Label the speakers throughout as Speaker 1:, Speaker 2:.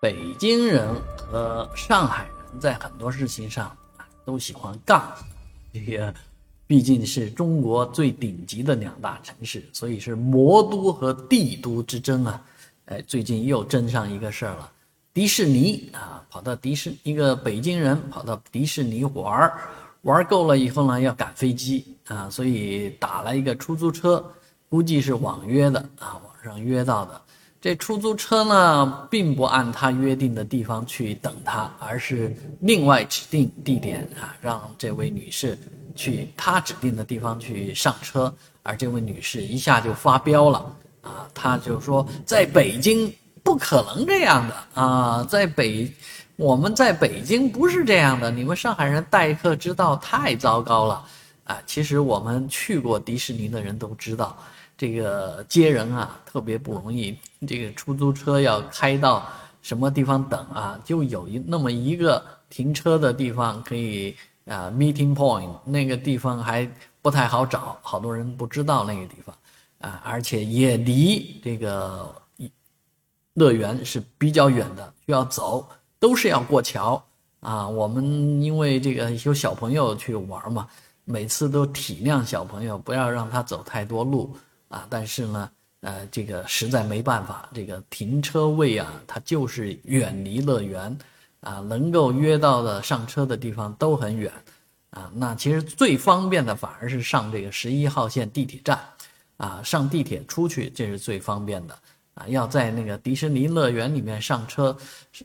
Speaker 1: 北京人和上海人在很多事情上啊都喜欢杠，这个毕竟是中国最顶级的两大城市，所以是魔都和帝都之争啊。哎，最近又争上一个事儿了，迪士尼啊，跑到迪士一个北京人跑到迪士尼玩儿，玩够了以后呢，要赶飞机啊，所以打了一个出租车，估计是网约的啊，网上约到的。这出租车呢，并不按他约定的地方去等他，而是另外指定地点啊，让这位女士去他指定的地方去上车。而这位女士一下就发飙了啊，她就说：“在北京不可能这样的啊，在北我们在北京不是这样的，你们上海人待客之道太糟糕了啊！”其实我们去过迪士尼的人都知道。这个接人啊，特别不容易。这个出租车要开到什么地方等啊？就有一那么一个停车的地方可以啊，meeting point 那个地方还不太好找，好多人不知道那个地方啊，而且也离这个乐园是比较远的，需要走，都是要过桥啊。我们因为这个有小朋友去玩嘛，每次都体谅小朋友，不要让他走太多路。啊，但是呢，呃，这个实在没办法，这个停车位啊，它就是远离乐园，啊，能够约到的上车的地方都很远，啊，那其实最方便的反而是上这个十一号线地铁站，啊，上地铁出去这是最方便的，啊，要在那个迪士尼乐园里面上车，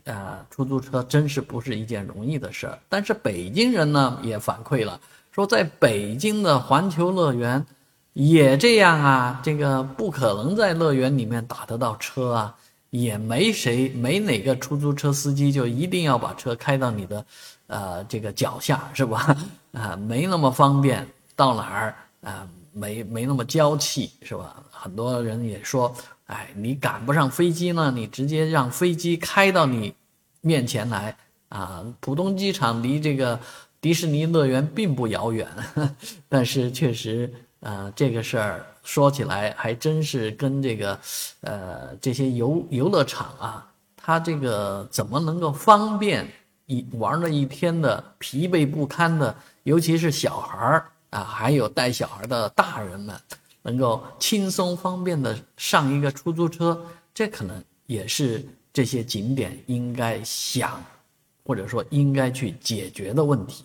Speaker 1: 呃，出租车真是不是一件容易的事儿。但是北京人呢也反馈了，说在北京的环球乐园。也这样啊，这个不可能在乐园里面打得到车啊，也没谁没哪个出租车司机就一定要把车开到你的，呃，这个脚下是吧？啊，没那么方便，到哪儿啊，没没那么娇气是吧？很多人也说，哎，你赶不上飞机呢，你直接让飞机开到你面前来啊。浦东机场离这个迪士尼乐园并不遥远，但是确实。呃，这个事儿说起来还真是跟这个，呃，这些游游乐场啊，它这个怎么能够方便一玩了一天的疲惫不堪的，尤其是小孩儿啊，还有带小孩的大人们，能够轻松方便的上一个出租车，这可能也是这些景点应该想，或者说应该去解决的问题。